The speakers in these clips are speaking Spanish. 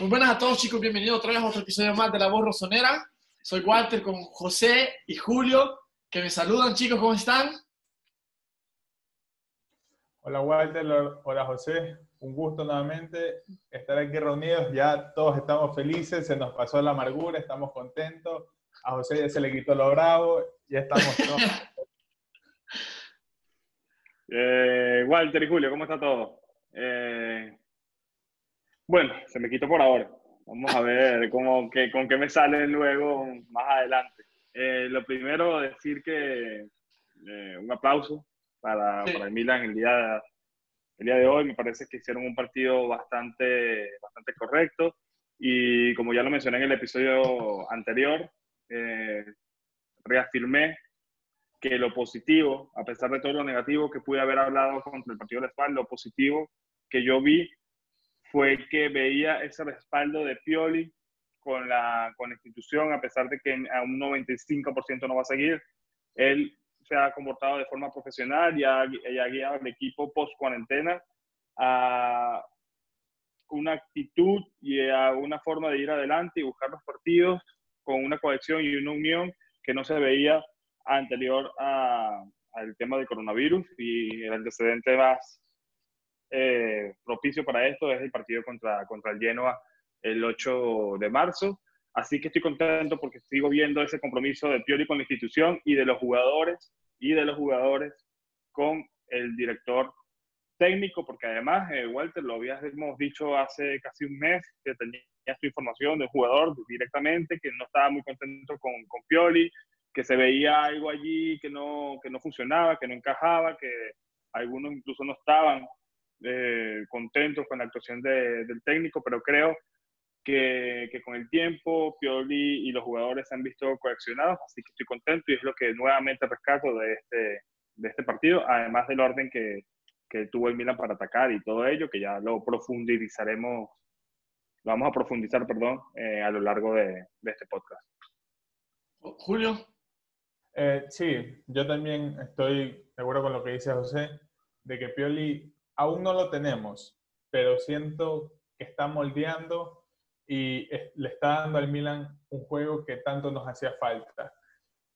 Muy buenas a todos chicos, bienvenidos otra vez a otro episodio más de La Voz Rosonera. Soy Walter con José y Julio, que me saludan chicos, ¿cómo están? Hola Walter, hola José, un gusto nuevamente estar aquí reunidos, ya todos estamos felices, se nos pasó la amargura, estamos contentos, a José ya se le quitó lo bravo, ya estamos todos. eh, Walter y Julio, ¿cómo está todo? Eh, bueno, se me quitó por ahora. Vamos a ver cómo, que, con qué me sale luego más adelante. Eh, lo primero, decir que eh, un aplauso para, para, el Milan el día, el día de hoy. Me parece que hicieron un partido bastante, bastante correcto. Y como ya lo mencioné en el episodio anterior, eh, reafirmé que lo positivo, a pesar de todo lo negativo que pude haber hablado contra el partido de Spal, lo positivo que yo vi fue que veía ese respaldo de Pioli con la, con la institución, a pesar de que a un 95% no va a seguir. Él se ha comportado de forma profesional y ha, y ha guiado al equipo post-cuarentena a una actitud y a una forma de ir adelante y buscar los partidos con una cohesión y una unión que no se veía anterior al tema del coronavirus y el antecedente más eh, propicio para esto es el partido contra, contra el Genoa el 8 de marzo. Así que estoy contento porque sigo viendo ese compromiso de Pioli con la institución y de los jugadores y de los jugadores con el director técnico, porque además, eh, Walter, lo habíamos dicho hace casi un mes que tenía esta información del jugador directamente, que no estaba muy contento con, con Pioli, que se veía algo allí que no, que no funcionaba, que no encajaba, que algunos incluso no estaban eh, contentos con la actuación del técnico, pero creo que, que, con el tiempo Pioli y los jugadores se han visto coaccionados, así que estoy contento y es lo que nuevamente rescato de este, de este partido, además del orden que, que tuvo el Milan para atacar y todo ello, que ya lo profundizaremos, lo vamos a profundizar, perdón, eh, a lo largo de, de, este podcast. Julio. Eh, sí, yo también estoy de acuerdo con lo que dice José, de que Pioli aún no lo tenemos, pero siento que está moldeando y le está dando al Milan un juego que tanto nos hacía falta.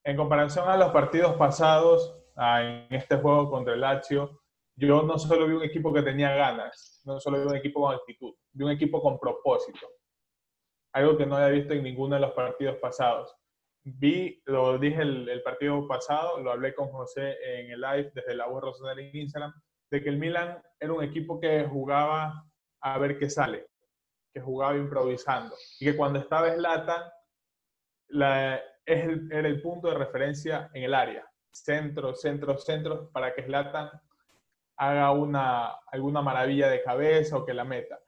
En comparación a los partidos pasados, en este juego contra el Lazio, yo no solo vi un equipo que tenía ganas, no solo vi un equipo con actitud, vi un equipo con propósito. Algo que no había visto en ninguno de los partidos pasados. Vi, lo dije el, partido pasado, lo hablé con José en el live desde la voz en Instagram, de que el Milan era un equipo que jugaba a ver qué sale, que jugaba improvisando. Y que cuando estaba Zlatan, la, es el, era el punto de referencia en el área. Centro, centro, centro, para que Zlatan haga una, alguna maravilla de cabeza o que la meta.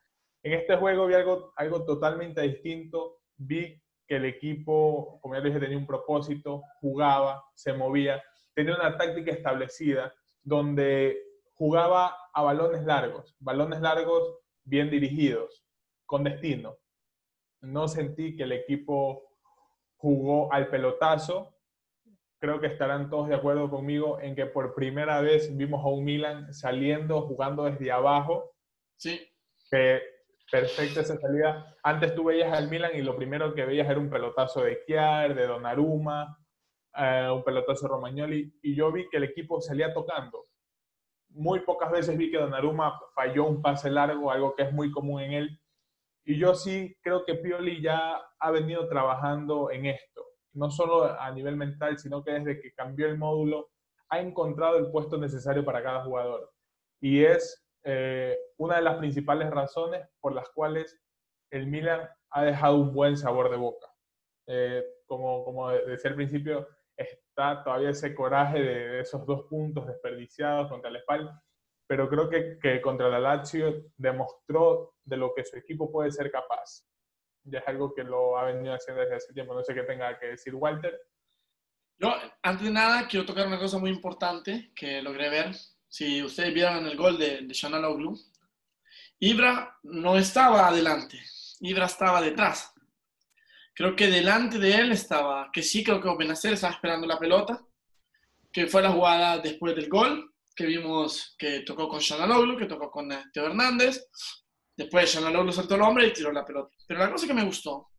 En este juego vi algo, algo totalmente distinto. Vi que el equipo, como ya dije, tenía un propósito, jugaba, se movía, tenía una táctica establecida donde jugaba a balones largos, balones largos bien dirigidos, con destino. No sentí que el equipo jugó al pelotazo. Creo que estarán todos de acuerdo conmigo en que por primera vez vimos a un Milan saliendo, jugando desde abajo. Sí. Que perfecta esa salida. Antes tú veías al Milan y lo primero que veías era un pelotazo de Chiar, de Donnarumma, eh, un pelotazo de Romagnoli, y yo vi que el equipo salía tocando muy pocas veces vi que Donnarumma falló un pase largo, algo que es muy común en él. Y yo sí creo que Pioli ya ha venido trabajando en esto, no solo a nivel mental, sino que desde que cambió el módulo ha encontrado el puesto necesario para cada jugador. Y es eh, una de las principales razones por las cuales el Milan ha dejado un buen sabor de boca. Eh, como, como decía al principio, está todavía ese coraje de, esos dos puntos desperdiciados contra el Spal, pero creo que, que, contra la Lazio demostró de lo que su equipo puede ser capaz. Ya es algo que lo ha venido haciendo desde hace tiempo. No sé qué tenga que decir Walter. Yo, antes de nada, quiero tocar una cosa muy importante que logré ver. Si ustedes vieron el gol de, de Shanaloglu, Ibra no estaba adelante, Ibra estaba detrás. Creo que delante de él estaba, que sí, creo que Benacer estaba esperando la pelota, que fue la jugada después del gol, que vimos que tocó con Shanaloglu, que tocó con eh, Teo Hernández. Después Shanaloglu soltó el hombre y tiró la pelota. Pero la cosa que me gustó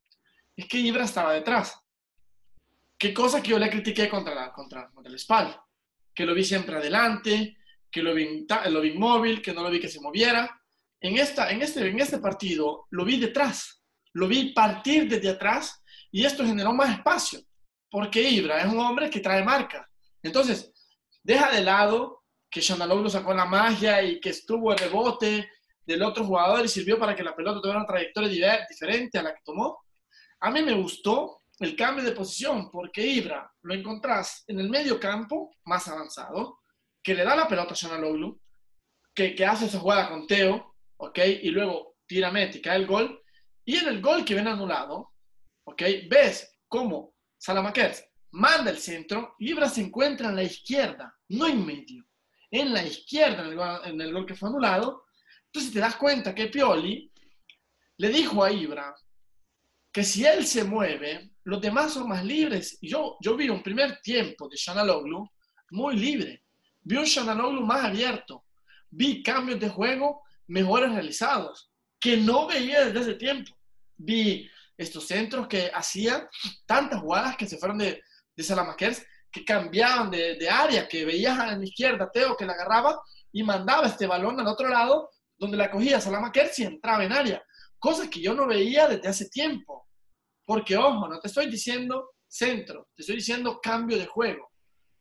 es que Ibra estaba detrás. Qué cosa que yo le critiqué contra, la, contra, contra el espalda. Que lo vi siempre adelante, que lo vi, lo vi inmóvil, que no lo vi que se moviera. En, esta, en, este, en este partido lo vi detrás, lo vi partir desde atrás y esto generó más espacio, porque Ibra es un hombre que trae marca. Entonces, deja de lado que lo sacó la magia y que estuvo el rebote del otro jugador y sirvió para que la pelota tuviera una trayectoria diferente a la que tomó. A mí me gustó el cambio de posición porque Ibra lo encontrás en el medio campo más avanzado, que le da la pelota a Shanaloglu, que, que hace esa jugada con Teo, ¿ok? Y luego tira mete, cae el gol. Y en el gol que viene anulado, ¿ok? Ves cómo Salamakers manda el centro, Ibra se encuentra en la izquierda, no en medio, en la izquierda en el, gol, que fue anulado. Entonces te das cuenta que Pioli le dijo a Ibra que si él se mueve, los demás son más libres. Yo, yo vi un primer tiempo de Shanaloglu muy libre vi un Shananoglu más abierto, vi cambios de juego mejores realizados, que no veía desde ese tiempo. Vi estos centros que hacían tantas jugadas que se fueron de, de Salamakers, que cambiaban de, de, área, que veías a la izquierda Teo que la agarraba y mandaba este balón al otro lado, donde la cogía Salamakers y entraba en área. Cosas que yo no veía desde hace tiempo. Porque, ojo, no te estoy diciendo centro, te estoy diciendo cambio de juego,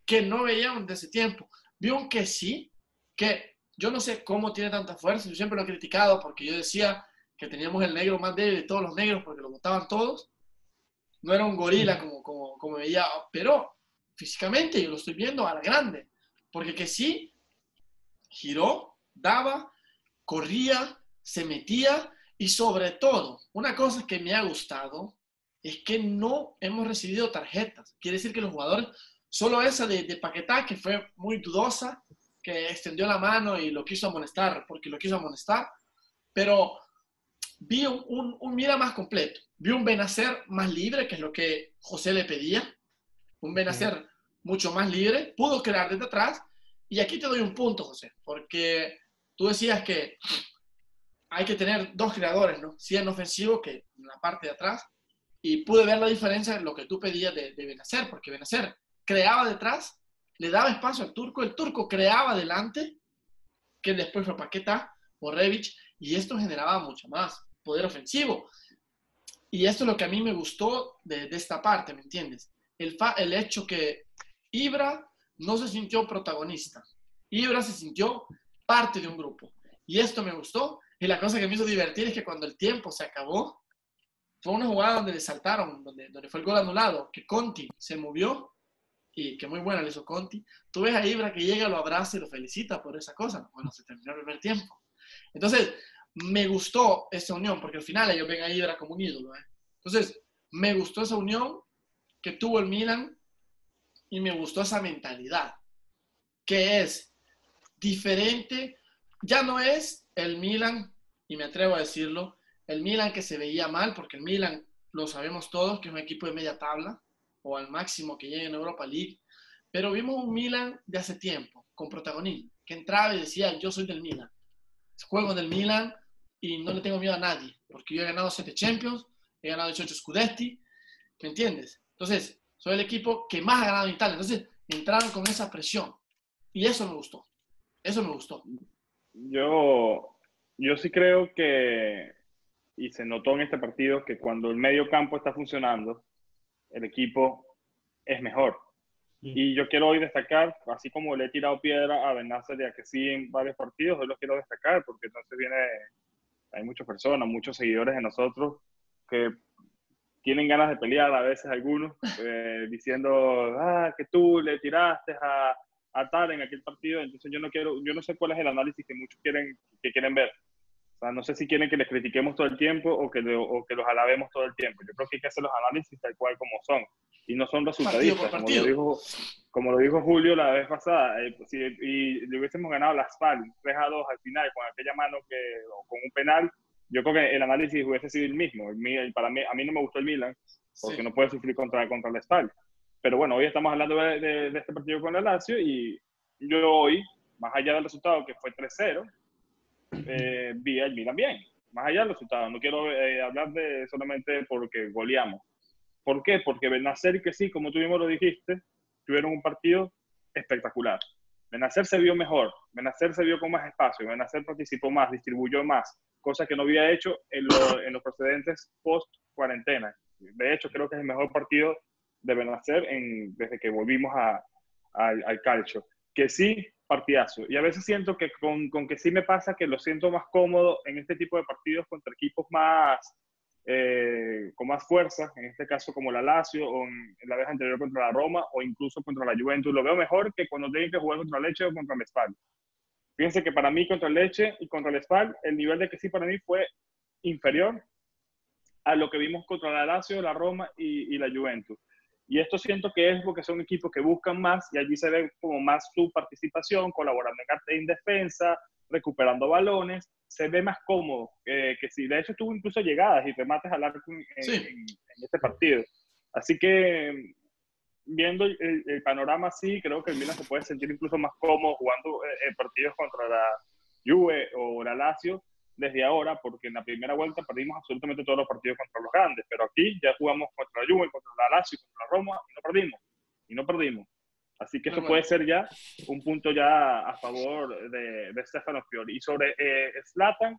que no veíamos desde ese tiempo. Vi un que sí, que yo no sé cómo tiene tanta fuerza, yo siempre lo he criticado porque yo decía que teníamos el negro más débil de todos los negros porque lo votaban todos. No era un gorila como, como, como veía, pero físicamente yo lo estoy viendo a la grande, porque que sí, giró, daba, corría, se metía y sobre todo, una cosa que me ha gustado es que no hemos recibido tarjetas. Quiere decir que los jugadores Solo esa de, de Paquetá, que fue muy dudosa, que extendió la mano y lo quiso amonestar, porque lo quiso amonestar, pero vi un, un, un mira más completo. Vi un Benacer más libre, que es lo que José le pedía. Un Benacer mucho más libre, pudo crear desde atrás. Y aquí te doy un punto, José, porque tú decías que hay que tener dos creadores, ¿no? Si en ofensivo que en la parte de atrás. Y pude ver la diferencia en lo que tú pedías de, de Benacer, porque Benacer creaba detrás, le daba espacio al turco, el turco creaba delante, que después fue Paqueta o Revich, y esto generaba mucho más poder ofensivo. Y esto es lo que a mí me gustó de, de esta parte, ¿me entiendes? El, fa, el hecho que Ibra no se sintió protagonista. Ibra se sintió parte de un grupo. Y esto me gustó. Y la cosa que me hizo divertir es que cuando el tiempo se acabó, fue una jugada donde le saltaron, donde, donde fue el gol anulado, que Conti se movió y que muy buena le hizo Conti, tú ves a Ibra que llega, lo abraza y lo felicita por esa cosa. Bueno, se terminó el primer tiempo. Entonces, me gustó esa unión, porque al final ellos ven a Ibra como un ídolo. ¿eh? Entonces, me gustó esa unión que tuvo el Milan y me gustó esa mentalidad, que es diferente, ya no es el Milan, y me atrevo a decirlo, el Milan que se veía mal, porque el Milan, lo sabemos todos, que es un equipo de media tabla, o al máximo que llegue en Europa League, pero vimos un Milan de hace tiempo, con protagonismo, que entraba y decía, yo soy del Milan, juego del Milan y no le tengo miedo a nadie, porque yo he ganado 7 Champions, he ganado 18 Scudetti, ¿me entiendes? Entonces, soy el equipo que más ha ganado en Italia, entonces entraron con esa presión y eso me gustó, eso me gustó. Yo, yo sí creo que, y se notó en este partido, que cuando el medio campo está funcionando, el equipo es mejor. Y yo quiero hoy destacar, así como le he tirado piedra a Benacer de que sí en varios partidos, hoy lo quiero destacar porque entonces viene, hay muchas personas, muchos seguidores de nosotros que tienen ganas de pelear a veces algunos, eh, diciendo, ah, que tú le tiraste a, a tal en aquel partido, entonces yo no quiero, yo no sé cuál es el análisis que muchos quieren, que quieren ver no sé si quieren que les critiquemos todo el tiempo o que, o que los alabemos todo el tiempo. Yo creo que hay que hacer los análisis tal cual como son. Y no son resultadistas. Como, lo dijo, como lo dijo Julio la vez pasada. Eh, si, y le hubiésemos ganado las FAL 3 a 2 al final con aquella mano que, con un penal, yo creo que el análisis hubiese sido el mismo. El, para mí, a mí no me gustó el Milan porque no puede sufrir contra, contra el Spal. Pero bueno, hoy estamos hablando de, de, de este partido con el Lazio y yo hoy, más allá del resultado que fue 3-0, eh, vi el Milan bien. más allá del resultado. No quiero eh, hablar de solamente porque goleamos. ¿Por qué? Porque Benacer que sí, como tú mismo lo dijiste, tuvieron un partido espectacular. Benacer se vio mejor, Benacer se vio con más espacio, Benacer participó más, distribuyó más, cosa que no había hecho en, en los precedentes post-cuarentena. De hecho, creo que es el mejor partido de Benacer en, desde que volvimos a, al calcio. Que sí, partidazo. Y a veces siento que con, con, que sí me pasa que lo siento más cómodo en este tipo de partidos contra equipos más eh, con más fuerza, en este caso como la Lazio o en, la vez anterior contra la Roma o incluso contra la Juventus. Lo veo mejor que cuando tienen que jugar contra Leche o contra el Spal. Fíjense que para mí contra Leche y contra el Spal el nivel de que sí para mí fue inferior a lo que vimos contra la Lazio, la Roma y, y la Juventus. Y esto siento que es porque son equipos que buscan más y allí se ve como más su participación, colaborando en, en defensa, recuperando balones, se ve más cómodo que si. De hecho, tuvo incluso llegadas y remates al arco en, en, este partido. Así que, viendo el, panorama así, creo que el Milan se puede sentir incluso más cómodo jugando eh, partidos contra la Juve o la Lazio desde ahora, porque en la primera vuelta perdimos absolutamente todos los partidos contra los grandes, pero aquí ya jugamos contra la Juve, contra la Lazio, contra la Roma y no perdimos. Y no perdimos. Así que eso puede ser ya un punto ya a favor de, de Stefano Pioli. Y sobre eh, Zlatan,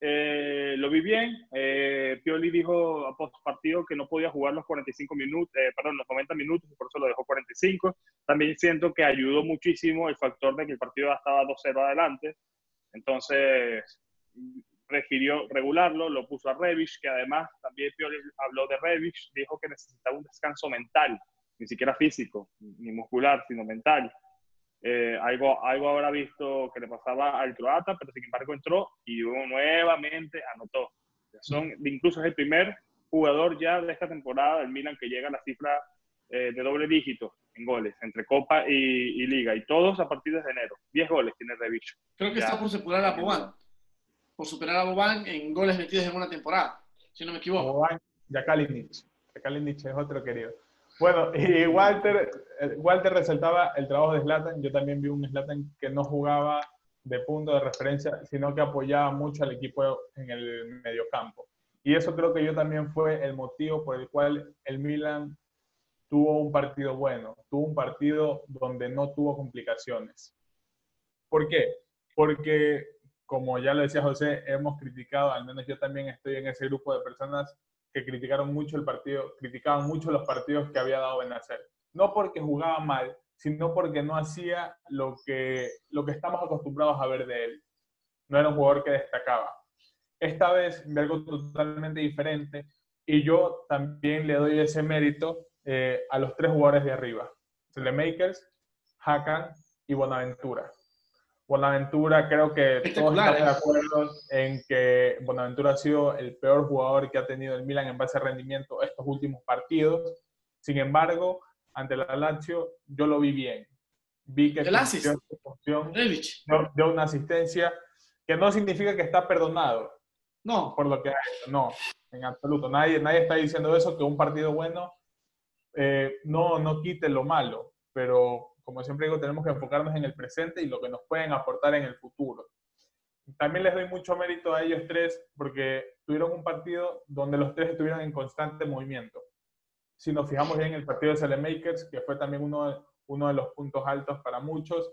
eh, lo vi bien. Eh, Pioli dijo a post partido que no podía jugar los 45 minutos, eh, perdón, los 90 minutos y por eso lo dejó 45. También siento que ayudó muchísimo el factor de que el partido estaba 2-0 adelante. Entonces, refirió regularlo, lo puso a Revich, que además también Pioli habló de Revich, dijo que necesitaba un descanso mental ni siquiera físico, ni muscular, sino mental. Eh, algo, algo habrá visto que le pasaba al croata, pero sin embargo entró y nuevamente anotó. Son, incluso es el primer jugador ya de esta temporada del Milan que llega a la cifra eh, de doble dígito en goles, entre Copa y, Liga, y todos a partir de enero. 10 goles tiene Revich. Creo que está por superar a Boban, por superar a Boban en goles metidos en una temporada, si no me equivoco. Boban, Kalinic. Kalinic es otro querido. Bueno, y Walter, eh, Walter resaltaba el trabajo de Slatan. Yo también vi un Slatan que no jugaba de punto de referencia, sino que apoyaba mucho al equipo en el mediocampo. Y eso creo que yo también fue el motivo por el cual el Milan tuvo un partido bueno, tuvo un partido donde no tuvo complicaciones. ¿Por qué? Porque, como ya lo decía José, hemos criticado, al menos yo también estoy en ese grupo de personas que criticaron mucho el partido, criticaban mucho los partidos que había dado Benacer. No porque jugaba mal, sino porque no hacía lo que, lo que estamos acostumbrados a ver de él. No era un jugador que destacaba. Esta vez de algo totalmente diferente y yo también le doy ese mérito eh, a los tres jugadores de arriba. Makers, Hakan y Bonaventura. Bonaventura, creo que todos estamos de acuerdo en que Bonaventura ha sido el peor jugador que ha tenido el Milan en base a rendimiento estos últimos partidos. Sin embargo, ante la Lazio, yo lo vi bien. Vi que dio una asistencia que no significa que está perdonado. No. Por lo que ha hecho, no, en absoluto. Nadie, nadie está diciendo eso, que un partido bueno eh, no, no quite lo malo, pero como siempre digo, tenemos que enfocarnos en el presente y lo que nos pueden aportar en el futuro. También les doy mucho mérito a ellos tres porque tuvieron un partido donde los tres estuvieron en constante movimiento. Si nos fijamos bien en el partido de Makers, que fue también uno de, uno de los puntos altos para muchos,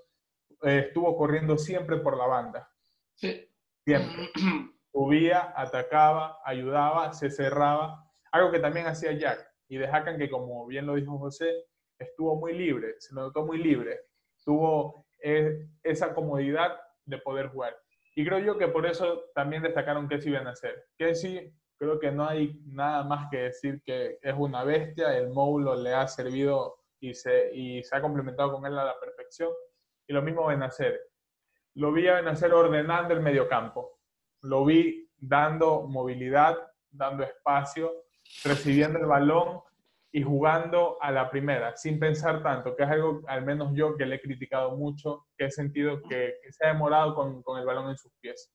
eh, estuvo corriendo siempre por la banda. Sí. Siempre. Subía, atacaba, ayudaba, se cerraba. Algo que también hacía Jack. Y de que, como bien lo dijo José, estuvo muy libre, se notó muy libre, tuvo eh, esa comodidad de poder jugar. Y creo yo que por eso también destacaron que hacer. Que sí, creo que no hay nada más que decir que es una bestia, el módulo le ha servido y se, y se ha complementado con él a la perfección. Y lo mismo Benacer. Lo vi a Benacer ordenando el mediocampo. Lo vi dando movilidad, dando espacio, recibiendo el balón y jugando a la primera, sin pensar tanto, que es algo, al menos yo, que le he criticado mucho, que he sentido que, se ha demorado con, con, el balón en sus pies.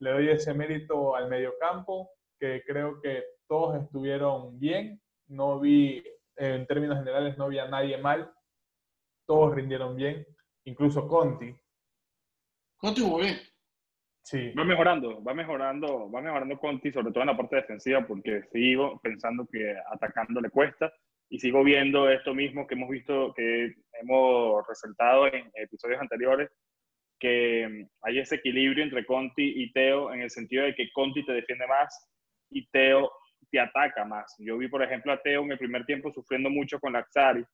Le doy ese mérito al mediocampo, que creo que todos estuvieron bien, no vi, en términos generales, no vi a nadie mal, todos rindieron bien, incluso Conti. Conti jugó bien. Sí. Va mejorando, va mejorando, va mejorando Conti, sobre todo en la parte defensiva, porque sigo pensando que atacando le cuesta y sigo viendo esto mismo que hemos visto, que hemos resaltado en episodios anteriores, que mm, hay ese equilibrio entre Conti y Teo en el sentido de que Conti te defiende más y Teo te ataca más. Yo vi, por ejemplo, a Teo en el primer tiempo sufriendo mucho con Laxari,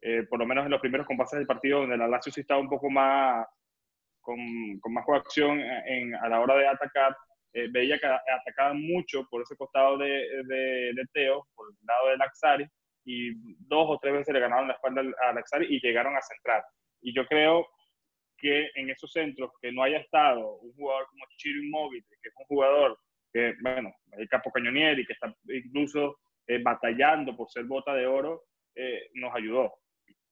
eh, por lo menos en los primeros compases del partido, donde la Lazio sí estaba un poco más, con, con más coacción en, a la hora de atacar. Eh, veía que atacaba mucho por ese costado de, de, de, Teo, por el lado de Laxari, y dos o tres veces le ganaron la espalda a Laxari y llegaron a centrar. Y yo creo que en esos centros que no haya estado un jugador como Chiro Immobile, que es un jugador que, bueno, el capo cañonieri, que está incluso eh, batallando por ser bota de oro, eh, nos ayudó.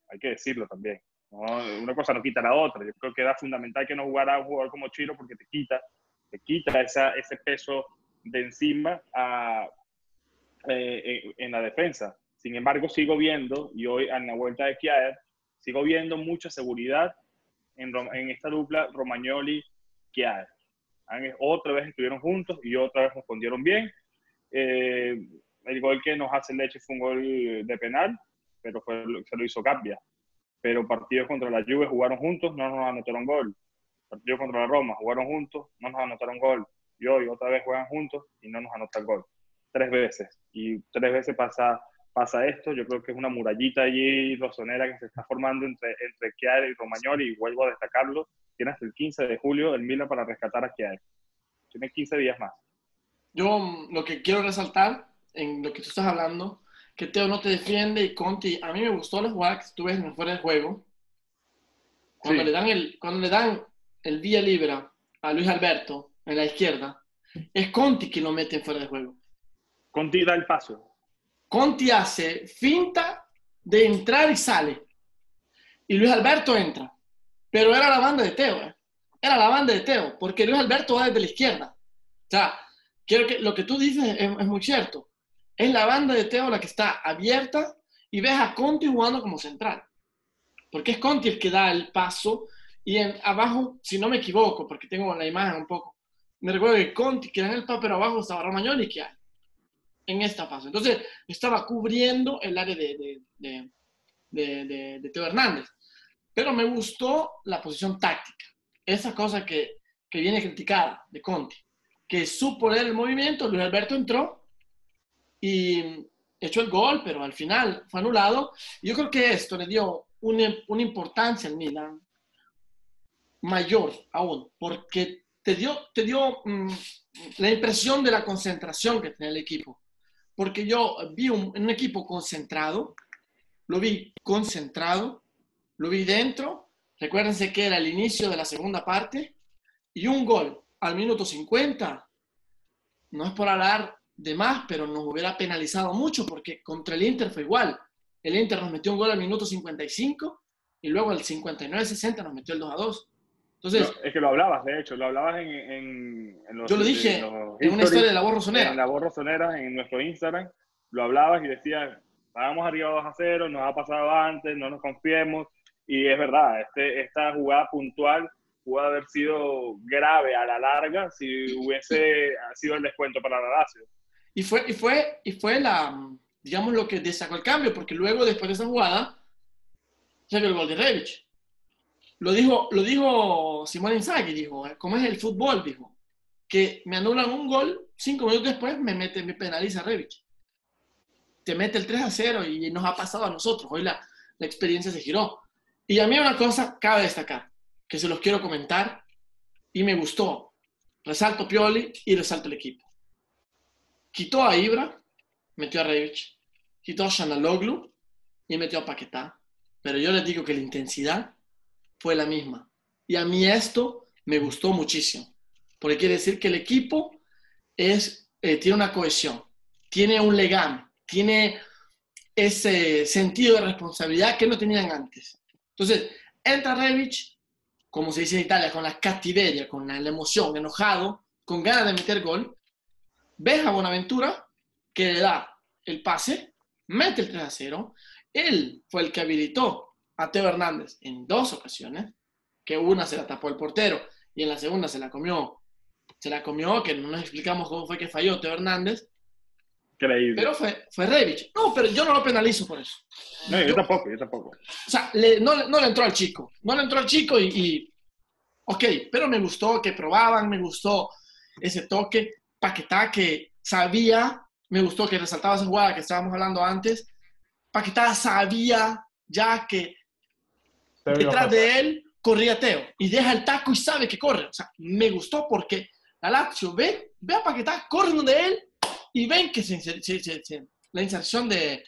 Hay que decirlo también. Una cosa no quita la otra. Yo creo que era fundamental que no jugara un jugador como Chiro porque te quita, te quita esa, ese peso de encima a, eh, en, la defensa. Sin embargo, sigo viendo, y hoy en la vuelta de Kiev, sigo viendo mucha seguridad en, en esta dupla Romagnoli-Chiar. Otra vez estuvieron juntos y otra vez respondieron bien. Eh, el gol que nos hace Leche fue un gol de penal, pero fue, se lo hizo Gabbia. Pero partidos contra la Juve jugaron juntos, no nos anotaron gol. Partidos contra la Roma jugaron juntos, no nos anotaron gol. Y hoy otra vez juegan juntos y no nos anotan gol. Tres veces. Y tres veces pasa pasa esto. Yo creo que es una murallita allí rosonera que se está formando entre, entre Chiari y Romagnoli y vuelvo a destacarlo. Tiene hasta el 15 de julio el Milan para rescatar a Chiari. Tiene 15 días más. Yo lo que quiero resaltar en lo que tú estás hablando, que Teo no te defiende y Conti, a mí me gustó la jugada que tú ves en fuera de juego. Cuando, le dan el, cuando le dan el día libre a Luis Alberto en la izquierda, es Conti que lo mete en fuera de juego. Conti da el paso. Conti hace finta de entrar y sale. Y Luis Alberto entra. Pero era la banda de Teo. ¿eh? Era la banda de Teo, porque Luis Alberto va desde la izquierda. O sea, quiero que lo que tú dices es, muy cierto. Es la banda de Teo la que está abierta y ves a Conti jugando como central. Porque es Conti el que da el paso y en, abajo, si no me equivoco, porque tengo la imagen un poco, me recuerdo que Conti que en el papel abajo estaba Romagnoli que hay en esta fase. Entonces, estaba cubriendo el área de, de, de, de, Teo Hernández. Pero me gustó la posición táctica. Esa cosa que, que viene criticada de Conti. Que supo leer el movimiento, Luis Alberto entró y echó el gol, pero al final fue anulado. Yo creo que esto le dio una, una importancia al Milan mayor aún, porque te dio, te dio mm, la impresión de la concentración que tenía el equipo. Porque yo vi un, un equipo concentrado, lo vi concentrado, lo vi dentro, recuérdense que era el inicio de la segunda parte, y un gol al minuto 50, no es por hablar de más, pero nos hubiera penalizado mucho porque contra el Inter fue igual. El Inter nos metió un gol al minuto 55 y luego al 59-60 nos metió el 2 a 2. Entonces, es que lo hablabas, de hecho, lo hablabas en, en, los, Yo lo dije en, una historia de la voz rosonera. En la voz rosonera, en nuestro Instagram, lo hablabas y decías, vamos arriba 2 a 0, nos ha pasado antes, no nos confiemos. Y es verdad, este, esta jugada puntual pudo haber sido grave a la larga si hubiese sido el descuento para la Lazio. Y fue, y fue, y fue la, digamos, lo que sacó el cambio, porque luego, después de esa jugada, se vio el gol de Revich. Lo dijo, lo dijo Simón Inzaghi, dijo, eh, ¿cómo es el fútbol? Dijo, que me anulan un gol, cinco minutos después me mete, me penaliza Revich. Te mete el 3 a 0 y nos ha pasado a nosotros. Hoy la, la experiencia se giró. Y a mí una cosa cabe destacar, que se los quiero comentar y me gustó. Resalto Pioli y resalto el equipo. Quitó a Ibra, metió a Revich, quitó a Shanaloglu y metió a Paquetá. Pero yo les digo que la intensidad fue la misma. Y a mí esto me gustó muchísimo, porque quiere decir que el equipo es, eh, tiene una cohesión, tiene un legame, tiene ese sentido de responsabilidad que no tenían antes. Entonces, entra Revich, como se dice en Italia, con la cattiveria, con la, emoción, enojado, con ganas de meter gol. Ves a Bonaventura que le da el pase, mete el 3 a 0. Él fue el que habilitó a Teo Hernández en dos ocasiones, que una se la tapó el portero y en la segunda se la comió se la comió, que no nos explicamos cómo fue que falló Teo Hernández. Increíble. Pero fue, fue Revich. No, pero yo no lo penalizo por eso. no, yo, tampoco, yo tampoco. O sea, le, no, no, le entró al chico. No le entró al chico y, y, Ok, pero me gustó que probaban, me gustó ese toque. Paquetá que sabía, me gustó que resaltaba esa jugada que estábamos hablando antes. Paquetá sabía ya que detrás de él corría Teo y deja el taco y sabe que corre. O sea, me gustó porque la Lazio ve, ve a Paquetá, corre donde él y ven que se, la inserción de,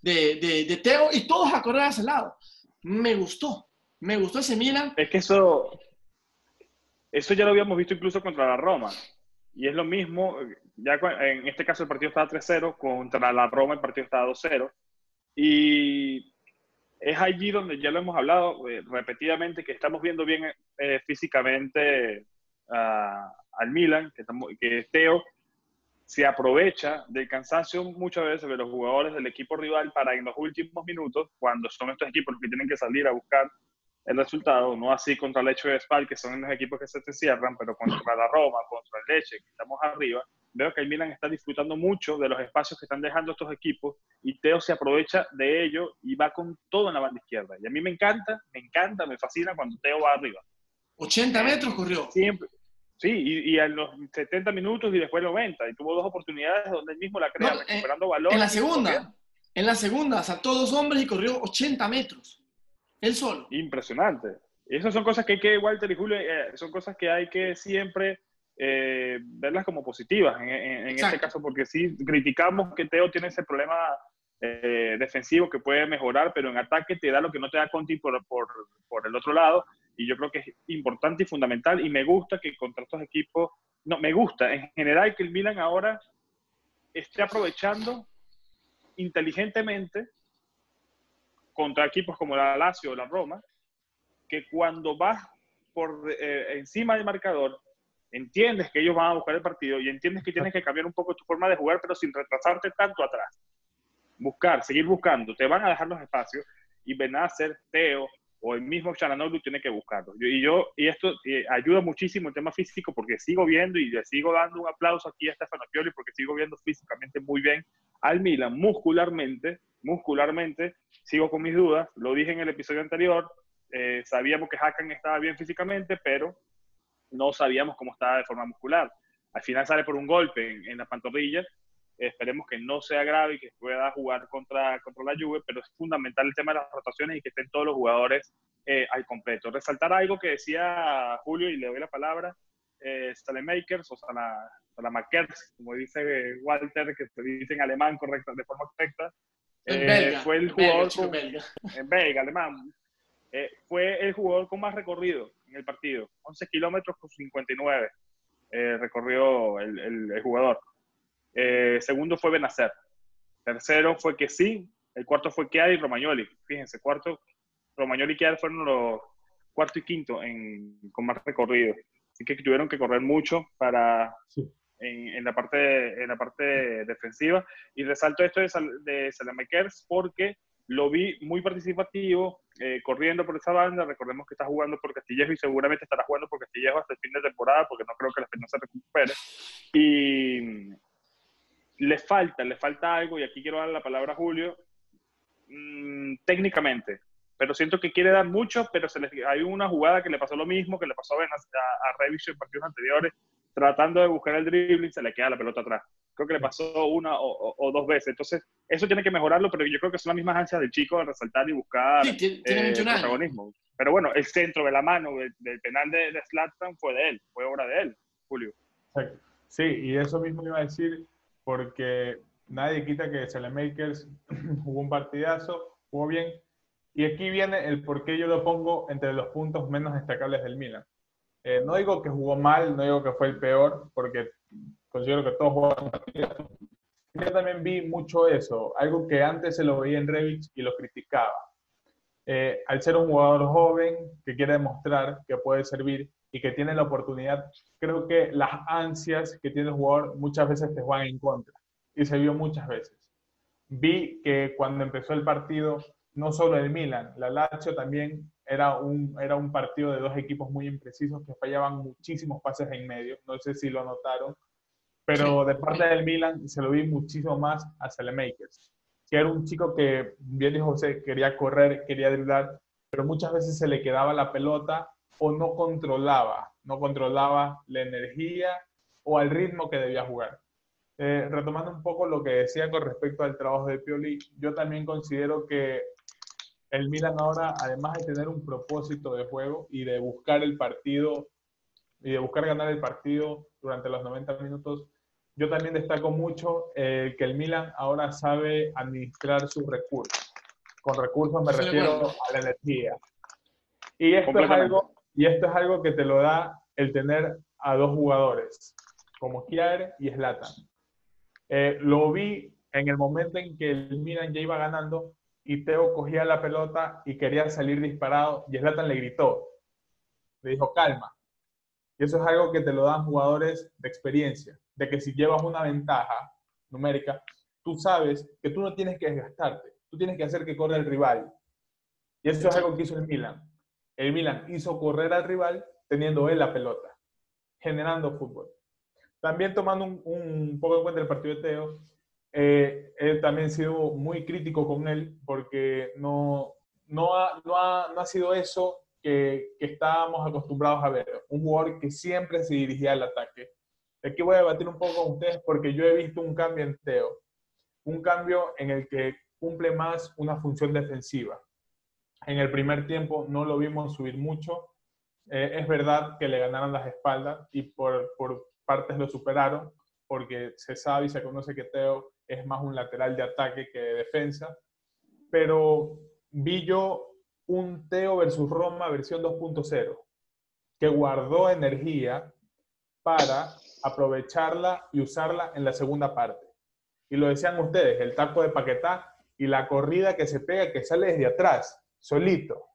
de, de, Teo y todos a correr a ese lado. Me gustó, me gustó ese Milan. Es que eso, eso ya lo habíamos visto incluso contra la Roma. Y es lo mismo, ya en este caso el partido estaba 3-0, contra la Roma el partido estaba 2-0. Y es allí donde ya lo hemos hablado eh, repetidamente, que estamos viendo bien eh, físicamente al Milan, que, estamos, que Teo se aprovecha del cansancio muchas veces de los jugadores del equipo rival para en los últimos minutos, cuando son estos equipos los que tienen que salir a buscar el resultado, no así contra el Leche de Spal, que son los equipos que se te cierran, pero contra la Roma, contra el Leche, que estamos arriba, veo que el Milan está disfrutando mucho de los espacios que están dejando estos equipos y Teo se aprovecha de ello y va con todo en la banda izquierda. Y a mí me encanta, me encanta, me fascina cuando Teo va arriba. 80 metros corrió. Siempre. Sí, y, y a los 70 minutos y después 90. Y tuvo dos oportunidades donde él mismo la crea, recuperando valor. En la segunda, en la segunda saltó dos hombres y corrió 80 metros. Él solo. Impresionante. Esas son cosas que hay que, Walter y Julio, eh, son cosas que hay que siempre eh, verlas como positivas en, este caso, porque sí criticamos que Teo tiene ese problema eh, defensivo que puede mejorar, pero en ataque te da lo que no te da Conti por, por, por, el otro lado, y yo creo que es importante y fundamental, y me gusta que contra estos equipos, no, me gusta en general que el Milan ahora esté aprovechando inteligentemente contra equipos como la Lazio o la Roma, que cuando vas por eh, encima del marcador, entiendes que ellos van a buscar el partido y entiendes que tienes que cambiar un poco tu forma de jugar, pero sin retrasarte tanto atrás. Buscar, seguir buscando, te van a dejar los espacios y hacer Teo o el mismo Chananoglu tiene que buscarlo. y yo, y esto eh, ayuda muchísimo el tema físico porque sigo viendo y le sigo dando un aplauso aquí a Stefano Pioli porque sigo viendo físicamente muy bien al Milan, muscularmente, muscularmente, sigo con mis dudas, lo dije en el episodio anterior, eh, sabíamos que Hakan estaba bien físicamente, pero no sabíamos cómo estaba de forma muscular. Al final sale por un golpe en, la pantorrilla. Esperemos que no sea grave y que pueda jugar contra, contra la Juve, pero es fundamental el tema de las rotaciones y que estén todos los jugadores eh, al completo. Resaltar algo que decía Julio y le doy la palabra, eh, Makers o Salamakers, como dice Walter, que se dice en alemán correcta, de forma correcta, eh, fue el jugador en belga, alemán, eh, fue el jugador con más recorrido en el partido, 11 kilómetros con 59 eh, recorrió el, el, jugador. Eh, segundo fue Benacer. Tercero fue que sí. El cuarto fue Kead y Romagnoli. Fíjense, cuarto, Romagnoli y Kead fueron los cuarto y quinto en, con más recorrido. Así que tuvieron que correr mucho para, en, en, la parte, en la parte defensiva. Y resalto esto de, de Salamakers porque lo vi muy participativo, eh, corriendo por esa banda. Recordemos que está jugando por Castillejo y seguramente estará jugando por Castillejo hasta el fin de temporada, porque no creo que la Español se recupere. Y le falta, le falta algo, y aquí quiero dar la palabra a Julio, mm, técnicamente. Pero siento que quiere dar mucho, pero se hay una jugada que le pasó lo mismo, que le pasó a, a, a en partidos anteriores, tratando de buscar el dribbling, se le queda la pelota atrás creo que le pasó una o, dos veces. Entonces, eso tiene que mejorarlo, pero yo creo que son las mismas ansias del chico de resaltar y buscar sí, tiene, eh, protagonismo. Pero bueno, el centro de la mano del, penal de, de fue de él, fue obra de él, Julio. Sí, y eso mismo iba a decir, porque nadie quita que Makers jugó un partidazo, jugó bien. Y aquí viene el por qué yo lo pongo entre los puntos menos destacables del Milan. Eh, no digo que jugó mal, no digo que fue el peor, porque considero que todos jugaron partido. Yo también vi mucho eso, algo que antes se lo veía en Revich y lo criticaba. Eh, al ser un jugador joven que quiere demostrar que puede servir y que tiene la oportunidad, creo que las ansias que tiene el jugador muchas veces te juegan en contra y se vio muchas veces. Vi que cuando empezó el partido, no solo el Milan, la Lazio también era un, era un partido de dos equipos muy imprecisos que fallaban muchísimos pases en medio. No sé si lo notaron, pero de parte del Milan se lo vi muchísimo más a Selemakers, que era un chico que, bien dijo José, quería correr, quería driblar, pero muchas veces se le quedaba la pelota o no controlaba, no controlaba la energía o al ritmo que debía jugar. Eh, retomando un poco lo que decía con respecto al trabajo de Pioli, yo también considero que el Milan ahora, además de tener un propósito de juego y de buscar el partido y de buscar ganar el partido durante los 90 minutos, yo también destaco mucho eh, que el Milan ahora sabe administrar sus recursos. Con recursos me refiero a la energía. Y esto, es algo, y esto es algo que te lo da el tener a dos jugadores, como Kier y Zlatan. Eh, lo vi en el momento en que el Milan ya iba ganando y Teo cogía la pelota y quería salir disparado y Zlatan le gritó, le dijo calma. Y eso es algo que te lo dan jugadores de experiencia, de que si llevas una ventaja numérica, tú sabes que tú no tienes que desgastarte, tú tienes que hacer que corra el rival. Y eso es algo que hizo el Milan. El Milan hizo correr al rival teniendo él la pelota, generando fútbol. También tomando un, poco en cuenta el partido de Teo, eh, él también ha sido muy crítico con él porque no, no, ha, no, ha, no ha sido eso que, que, estábamos acostumbrados a ver. Un jugador que siempre se dirigía al ataque. Aquí voy a debatir un poco con ustedes porque yo he visto un cambio en Teo. Un cambio en el que cumple más una función defensiva. En el primer tiempo no lo vimos subir mucho. Eh, es verdad que le ganaron las espaldas y por, partes lo superaron, porque se sabe y se conoce que Teo es más un lateral de ataque que de defensa, pero vi yo un Teo versus Roma versión 2.0, que guardó energía para aprovecharla y usarla en la segunda parte. Y lo decían ustedes, el taco de Paquetá y la corrida que se pega, que sale desde atrás, solito.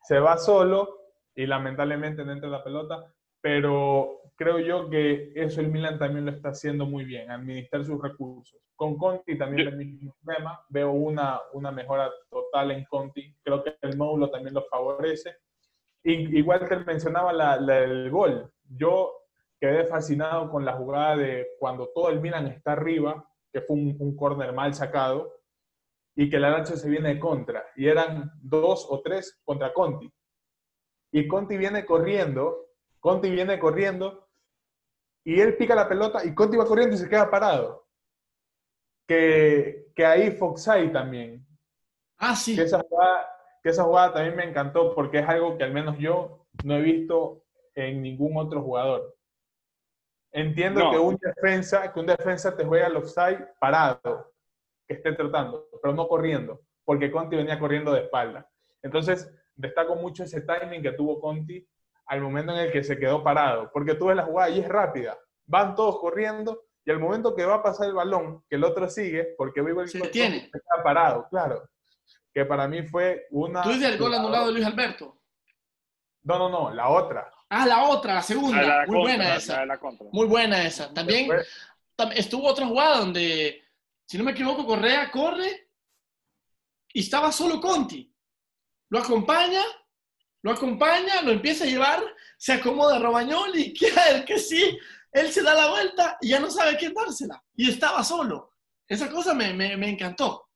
Se va solo y lamentablemente no entra la pelota, pero creo yo que eso el Milan también lo está haciendo muy bien, administrar sus recursos. Con Conti también el mismo problema, veo una, una mejora total en Conti, creo que el módulo también lo favorece. Y, igual te mencionaba la, el gol, yo quedé fascinado con la jugada de cuando todo el Milan está arriba, que fue un, un córner mal sacado, y que la Lazio se viene de contra, y eran dos o tres contra Conti. Y Conti viene corriendo, Conti viene corriendo, y él pica la pelota y Conti va corriendo y se queda parado. Que, que ahí Foxay también. Ah, sí. Que esa, jugada, que esa jugada también me encantó porque es algo que al menos yo no he visto en ningún otro jugador. Entiendo que, un defensa, que un defensa te juega al offside parado, que esté tratando, pero no corriendo, porque Conti venía corriendo de espalda. Entonces, destaco mucho ese timing que tuvo Conti al momento en el que se quedó parado, porque tú ves la jugada y es rápida, van todos corriendo y al momento que va a pasar el balón, que el otro sigue, porque vivo el se tiene. está parado, claro. Que para mí fue una. ¿Tú dices el gol anulado de Luis Alberto? No, no, no, la otra. Ah, la otra, la segunda. Muy buena esa. Muy buena esa. También estuvo otra jugada donde, si no me equivoco, Correa corre y estaba solo Conti. Lo acompaña lo acompaña, lo empieza a llevar, se acomoda Romagnoli y queda el que sí, él se da la vuelta y ya no sabe quién dársela. Y estaba solo. Esa cosa me, me, me encantó.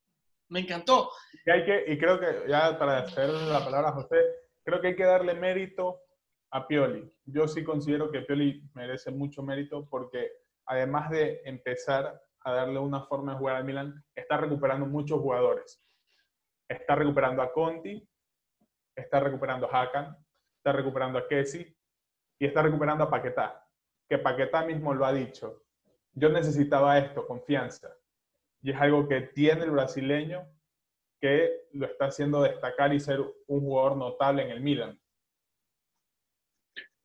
Me encantó. Y, hay que, y creo que, ya para hacer la palabra a José, creo que hay que darle mérito a Pioli. Yo sí considero que Pioli merece mucho mérito porque además de empezar a darle una forma de jugar al Milan, está recuperando muchos jugadores. Está recuperando a Conti, está recuperando a Hakan, está recuperando a Kessie y está recuperando a Paquetá, que Paquetá mismo lo ha dicho. Yo necesitaba esto, confianza. Y es algo que tiene el brasileño que lo está haciendo destacar y ser un jugador notable en el Milan.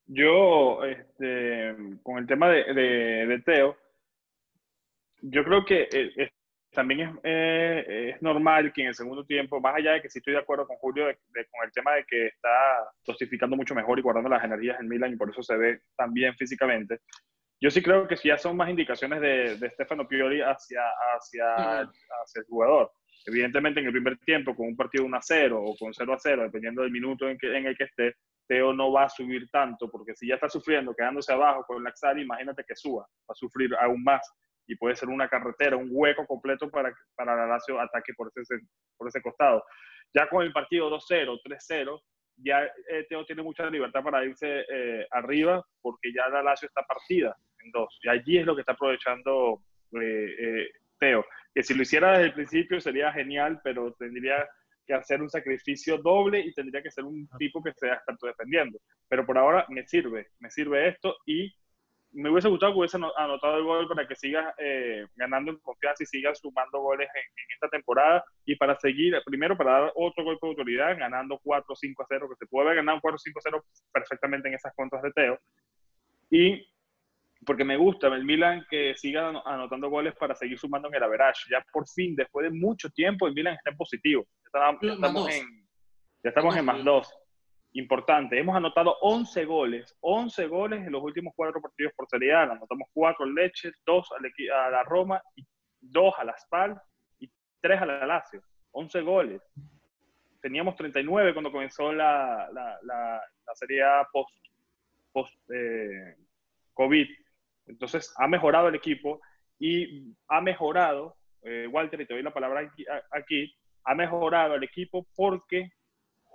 Yo, este, con el tema de, de Teo, yo creo que eh, también es, eh, es, normal que en el segundo tiempo, más allá de que sí estoy de acuerdo con Julio con el tema de que está dosificando mucho mejor y guardando las energías en Milan y por eso se ve tan bien físicamente, yo sí creo que sí ya son más indicaciones de, de Stefano Pioli hacia, hacia, hacia el jugador. Evidentemente en el primer tiempo, con un partido 1 a 0 o con 0 a 0, dependiendo del minuto en, que, en el que esté, Teo no va a subir tanto, porque si ya está sufriendo, quedándose abajo con Laxari, imagínate que suba, va a sufrir aún más y puede ser una carretera, un hueco completo para, para la Lazio ataque por ese, por ese costado. Ya con el partido 2-0, 3-0, ya eh, Teo tiene mucha libertad para irse eh, arriba porque ya la Lazio está partida en dos. Y allí es lo que está aprovechando eh, Teo. Que si lo hiciera desde el principio sería genial, pero tendría que hacer un sacrificio doble y tendría que ser un tipo que sea experto defendiendo. Pero por ahora me sirve, me sirve esto y me hubiese gustado que hubiese anotado el gol para que siga eh, ganando en confianza y siga sumando goles en, esta temporada y para seguir, primero para dar otro golpe de autoridad, ganando 4-5 a 0, que se puede haber ganado 4-5 a 0 perfectamente en esas contras de Teo. Y porque me gusta el Milan que siga anotando goles para seguir sumando en el average. Ya por fin, después de mucho tiempo, el Milan está en positivo. Ya, estamos, en, ya estamos en más dos importante. Hemos anotado 11 goles, 11 goles en los últimos cuatro partidos por Serie A. Anotamos 4 al Leche, 2 a la Roma, y 2 a la Spal y 3 a la Lazio. 11 goles. Teníamos 39 cuando comenzó la, la, la, Serie A post, post eh, COVID. Entonces ha mejorado el equipo y ha mejorado, eh, Walter, y te doy la palabra aquí, ha mejorado el equipo porque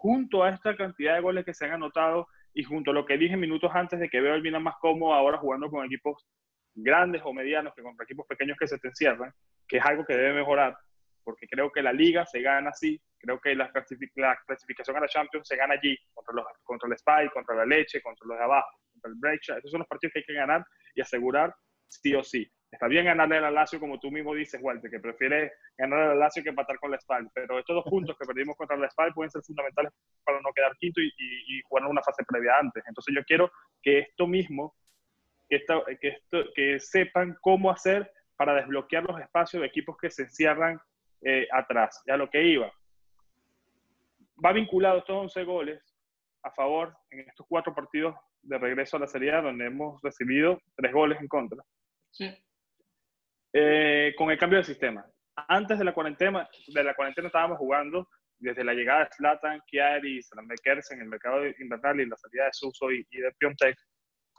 junto a esta cantidad de goles que se han anotado y junto a lo que dije minutos antes de que veo el Milan más cómodo ahora jugando con equipos grandes o medianos que contra equipos pequeños que se te encierran, que es algo que debe mejorar, porque creo que la liga se gana así, creo que la, clasificación a la Champions se gana allí, contra, los, contra el Spy, contra la Leche, contra los de abajo, contra el Brecha, esos son los partidos que hay que ganar y asegurar sí o sí. Está bien ganarle al Lazio, como tú mismo dices, Walter, que prefiere ganar al Lazio que empatar con la Spal. Pero estos dos puntos que perdimos contra la Spal pueden ser fundamentales para no quedar quinto y, y, jugar en una fase previa antes. Entonces yo quiero que esto mismo, que, esto, que, esto, que sepan cómo hacer para desbloquear los espacios de equipos que se encierran eh, atrás. Ya lo que iba. Va vinculado estos 11 goles a favor en estos cuatro partidos de regreso a la Serie A, donde hemos recibido tres goles en contra. Sí. Eh, con el cambio de sistema. Antes de la cuarentena, de la cuarentena estábamos jugando desde la llegada de Zlatan, Chiari y Salamekers en el mercado invernal y la salida de Suso y, de Piontek.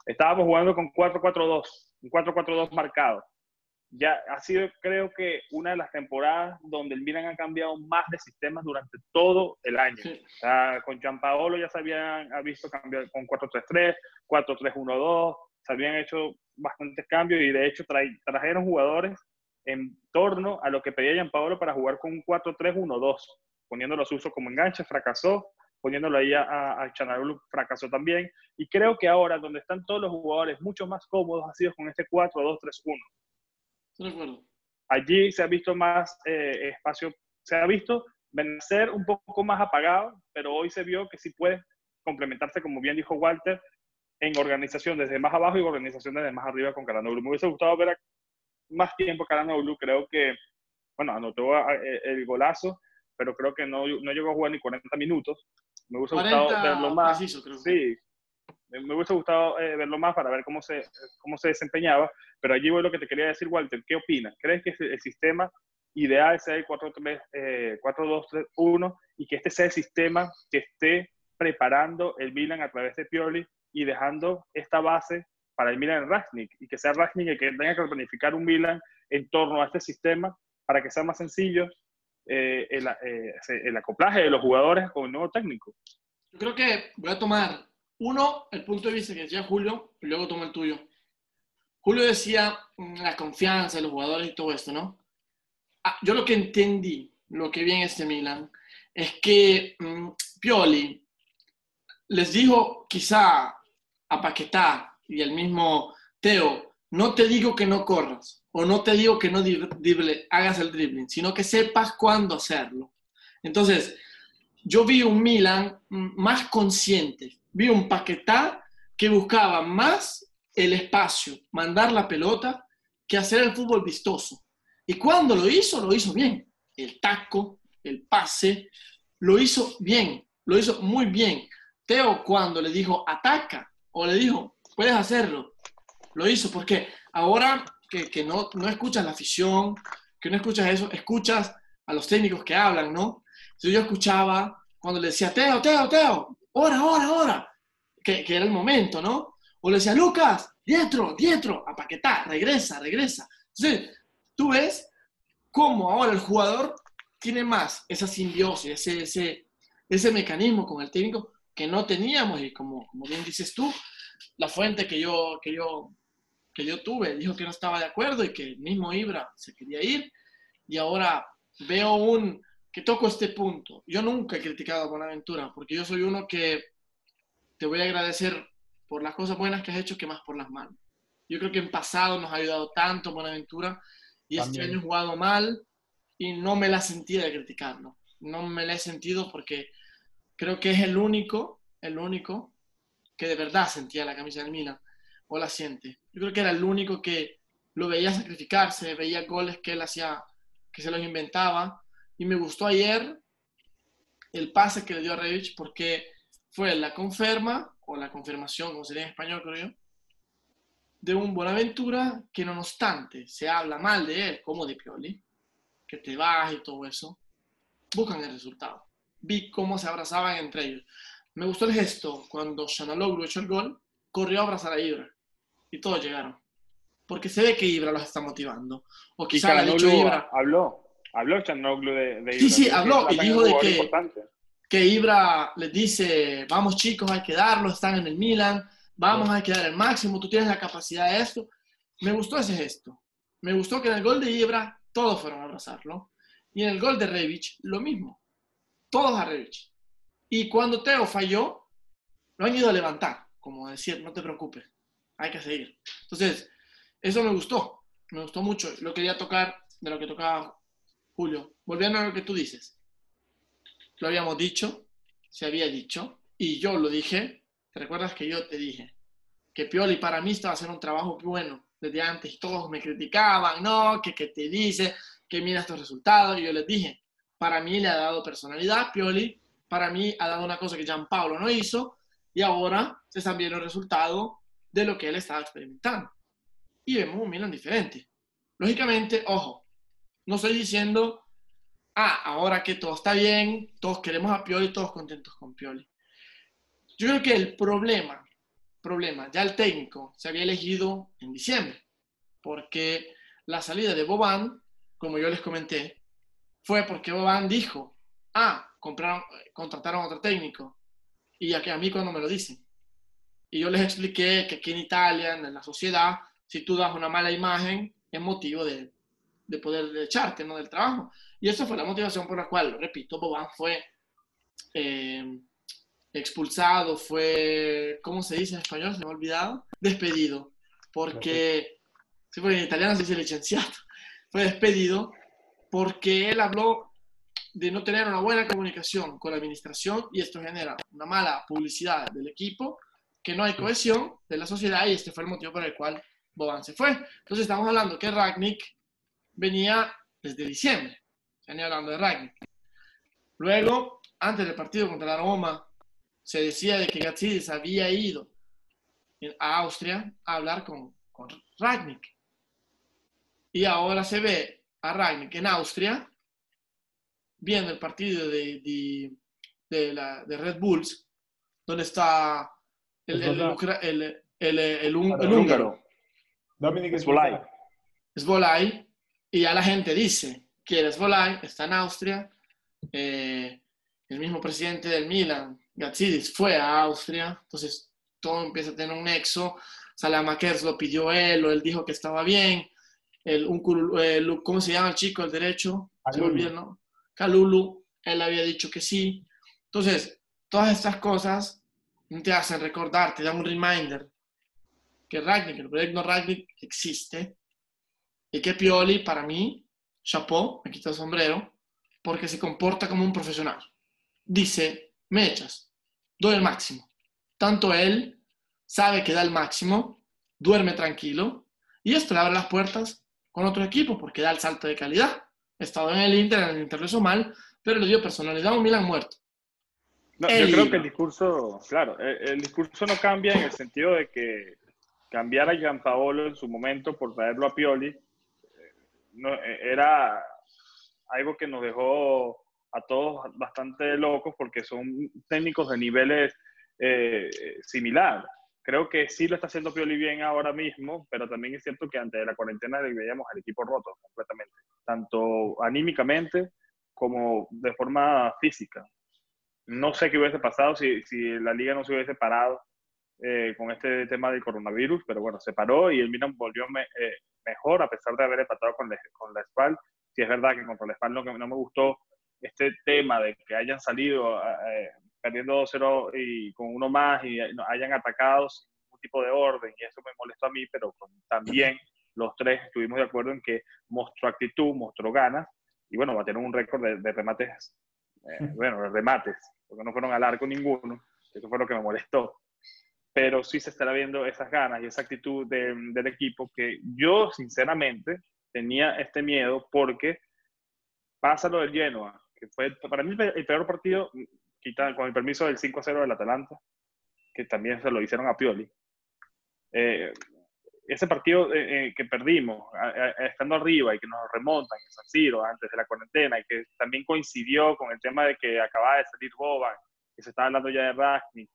Estábamos jugando con 4-4-2, un 4-4-2 marcado. Ya ha sido, creo que, una de las temporadas donde el Milan ha cambiado más de sistemas durante todo el año. con Gianpaolo ya se habían ha visto cambiar con 4-3-3, 4-3-1-2, se habían hecho bastantes cambios y de hecho trajeron jugadores en torno a lo que pedía Gianpaolo para jugar con un 4-3-1-2, poniéndolo a uso como enganche, fracasó, poniéndolo ahí a, a fracasó también. Y creo que ahora, donde están todos los jugadores mucho más cómodos, ha sido con este 4-2-3-1. Allí se ha visto más eh, espacio, se ha visto vencer un poco más apagado, pero hoy se vio que sí puede complementarse, como bien dijo Walter, en organización desde más abajo y organización desde más arriba con Caranoglu. Me hubiese gustado ver más tiempo Caranoglu, creo que, bueno, anotó el golazo, pero creo que no, no llegó a jugar ni 40 minutos. Me hubiese gustado verlo más. Sí, me hubiese gustado eh, verlo más para ver cómo se, cómo se desempeñaba, pero allí voy lo que te quería decir, Walter, ¿qué opinas? ¿Crees que el sistema ideal sea el 4-2-3-1 eh, y que este sea el sistema que esté preparando el Milan a través de Pioli y dejando esta base para el Milan Ragnick y que sea Ragnick el que tenga que planificar un Milan en torno a este sistema para que sea más sencillo eh, el, eh, el, acoplaje de los jugadores con el nuevo técnico. Yo creo que voy a tomar uno, el punto de vista que decía Julio, y luego tomo el tuyo. Julio decía mm, la confianza de los jugadores y todo esto, ¿no? Ah, yo lo que entendí, lo que vi en este Milan, es que mm, Pioli les dijo quizá a Paquetá y el mismo Teo, no te digo que no corras o no te digo que no hagas el dribbling, sino que sepas cuándo hacerlo. Entonces, yo vi un Milan más consciente, vi un Paquetá que buscaba más el espacio, mandar la pelota, que hacer el fútbol vistoso. Y cuando lo hizo, lo hizo bien. El taco, el pase, lo hizo bien, lo hizo muy bien. Teo cuando le dijo ataca o le dijo puedes hacerlo, lo hizo porque ahora que, no, no escuchas la afición, que no escuchas eso, escuchas a los técnicos que hablan, ¿no? Entonces yo escuchaba cuando le decía, Teo, Teo, Teo, hora, hora, hora, que, que era el momento, ¿no? O le decía, Lucas, dietro, dietro, a paquetar, regresa, regresa. Entonces, tú ves cómo ahora el jugador tiene más esa simbiosis, ese, ese, ese mecanismo con el técnico que no teníamos y como, como bien dices tú, la fuente que yo, que, yo, que yo tuve dijo que no estaba de acuerdo y que el mismo Ibra se quería ir y ahora veo un que toco este punto. Yo nunca he criticado a Buenaventura porque yo soy uno que te voy a agradecer por las cosas buenas que has hecho que más por las malas. Yo creo que en pasado nos ha ayudado tanto Buenaventura y este año he jugado mal y no me la sentí de criticarlo. No me la he sentido porque creo que es el único, el único que de verdad sentía la camisa del Milan o la siente. Yo creo que era el único que lo veía sacrificarse, veía goles que él hacía, que se los inventaba. Y me gustó ayer el pase que le dio a Revich porque fue la confirma, o la confirmación, como sería en español, creo yo, de un Buenaventura que no obstante se habla mal de él, como de Pioli, que te vas y todo eso, buscan el resultado. Vi cómo se abrazaban entre ellos. Me gustó el gesto cuando Shanaloglu echó el gol, corrió a abrazar a Ibra y todos llegaron. Porque se ve que Ibra los está motivando. O quizá Ibra. Habló, habló Shanaloglu de, de, Ibra. Sí, sí, habló y dijo de que, que Ibra les dice, vamos chicos, hay que darlo, están en el Milan, vamos, hay que dar el máximo, tú tienes la capacidad de esto. Me gustó ese gesto. Me gustó que en el gol de Ibra todos fueron a abrazarlo. Y en el gol de Revich, lo mismo. Todos a Revich. Y cuando Teo falló, lo han ido a levantar, como decir, no te preocupes, hay que seguir. Entonces, eso me gustó, me gustó mucho. Lo quería tocar de lo que tocaba Julio. Volviendo a lo que tú dices. Lo habíamos dicho, se había dicho, y yo lo dije. ¿Te recuerdas que yo te dije que Pioli para mí estaba haciendo un trabajo bueno desde antes? Todos me criticaban, no, que, que te dice, que mira estos resultados. Y yo les dije, para mí le ha dado personalidad Pioli para mí ha dado una cosa que Gianpaolo no hizo y ahora se están viendo el resultado de lo que él estaba experimentando. Y vemos un Milan diferente. Lógicamente, ojo, no estoy diciendo, ah, ahora que todo está bien, todos queremos a Pioli, todos contentos con Pioli. Yo creo que el problema, problema, ya el técnico se había elegido en diciembre, porque la salida de Boban, como yo les comenté, fue porque Boban dijo, ah, compraron, contrataron a otro técnico. Y a, a mí cuando me lo dicen. Y yo les expliqué que aquí en Italia, en la sociedad, si tú das una mala imagen, es motivo de, de poder echarte ¿no? del trabajo. Y esa fue la motivación por la cual, repito, Boban fue eh, expulsado, fue, ¿cómo se dice en español? Se me ha olvidado. Despedido. Porque, sí, porque en italiano se dice licenciado. Fue despedido porque él habló de no tener una buena comunicación con la administración y esto genera una mala publicidad del equipo, que no hay cohesión de la sociedad y este fue el motivo por el cual Boban se fue. Entonces estamos hablando que Ragnick venía desde diciembre, venía hablando de Ragnick. Luego, antes del partido contra la Roma, se decía de que Gazzidis había ido a Austria a hablar con, con Ragnick. Y ahora se ve a Ragnick en Austria viendo el partido de, de, de, la, de Red Bulls, donde está el, el, el, el, el húngaro. Dominic Svolai. Svolai. Y ya la gente dice que el Svolai está en Austria. Eh, el mismo presidente del Milan, Gazzidis, fue a Austria. Entonces todo empieza a tener un nexo. Salamakers lo pidió él, o él dijo que estaba bien. El, un, ¿Cómo se llama el chico, el derecho? Se me olvidó, ¿no? Calulu, él había dicho que sí. Entonces, todas estas cosas te hacen recordar, te dan un reminder que Ragnick, el proyecto Ragnick existe y que Pioli, para mí, chapeau, me quita el sombrero, porque se comporta como un profesional. Dice, me echas, doy el máximo. Tanto él sabe que da el máximo, duerme tranquilo y esto le abre las puertas con otro equipo porque da el salto de calidad estado en el Inter, en el Inter lo hizo mal, pero le dio personalidad a un Milan muerto. yo creo que el discurso, claro, el, discurso no cambia en el sentido de que cambiar a Gianpaolo en su momento por traerlo a Pioli, eh, no, eh, era, algo que nos dejó a todos bastante locos porque son técnicos de niveles eh, similares. Creo que sí lo está haciendo Pioli bien ahora mismo, pero también es cierto que antes de la cuarentena le veíamos al equipo roto completamente, tanto anímicamente como de forma física. No sé qué hubiese pasado si, si la liga no se hubiese parado eh, con este tema del coronavirus, pero bueno, se paró y el Milan volvió eh, mejor a pesar de haber empatado con, con la Spal. Si es verdad que contra la Spal no, no me gustó este tema de que hayan salido eh, perdiendo 2-0 y con uno más y hayan atacado sin ningún tipo de orden y eso me molestó a mí, pero también los tres estuvimos de acuerdo en que mostró actitud, mostró ganas y bueno, va a tener un récord de, remates, eh, bueno, de remates, porque no fueron al arco ninguno, eso fue lo que me molestó. Pero sí se estará viendo esas ganas y esa actitud del equipo que yo, sinceramente, tenía este miedo porque pasa lo del Genoa, que fue para mí el peor partido, con el permiso del 5-0 del Atalanta, que también se lo hicieron a Pioli. Eh, ese partido eh, eh, que perdimos, estando arriba y que nos remontan en San Siro antes de la cuarentena y que también coincidió con el tema de que acababa de salir Boban, que se estaba hablando ya de Raskin.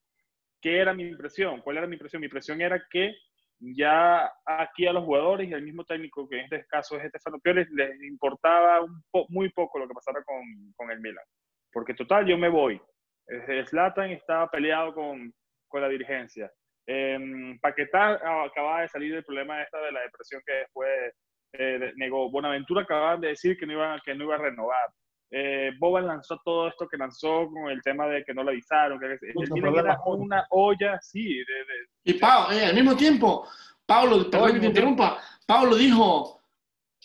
¿Qué era mi impresión? ¿Cuál era mi impresión? Mi impresión era que ya aquí a los jugadores y al mismo técnico, que en este caso es Estefano Pioli, les importaba un muy poco lo que pasara con, con el Milan. Porque total, yo me voy. Zlatan estaba peleado con, con la dirigencia. Eh, Paquetá acababa de salir del problema esta de la depresión que después eh, negó. Buenaventura acababa de decir que no iba, que no iba a renovar. Eh, Boban lanzó todo esto que lanzó con el tema de que no le avisaron. Que, era una olla, sí. y Pablo, eh, al mismo tiempo, Pablo, perdón que te interrumpa, Pablo dijo,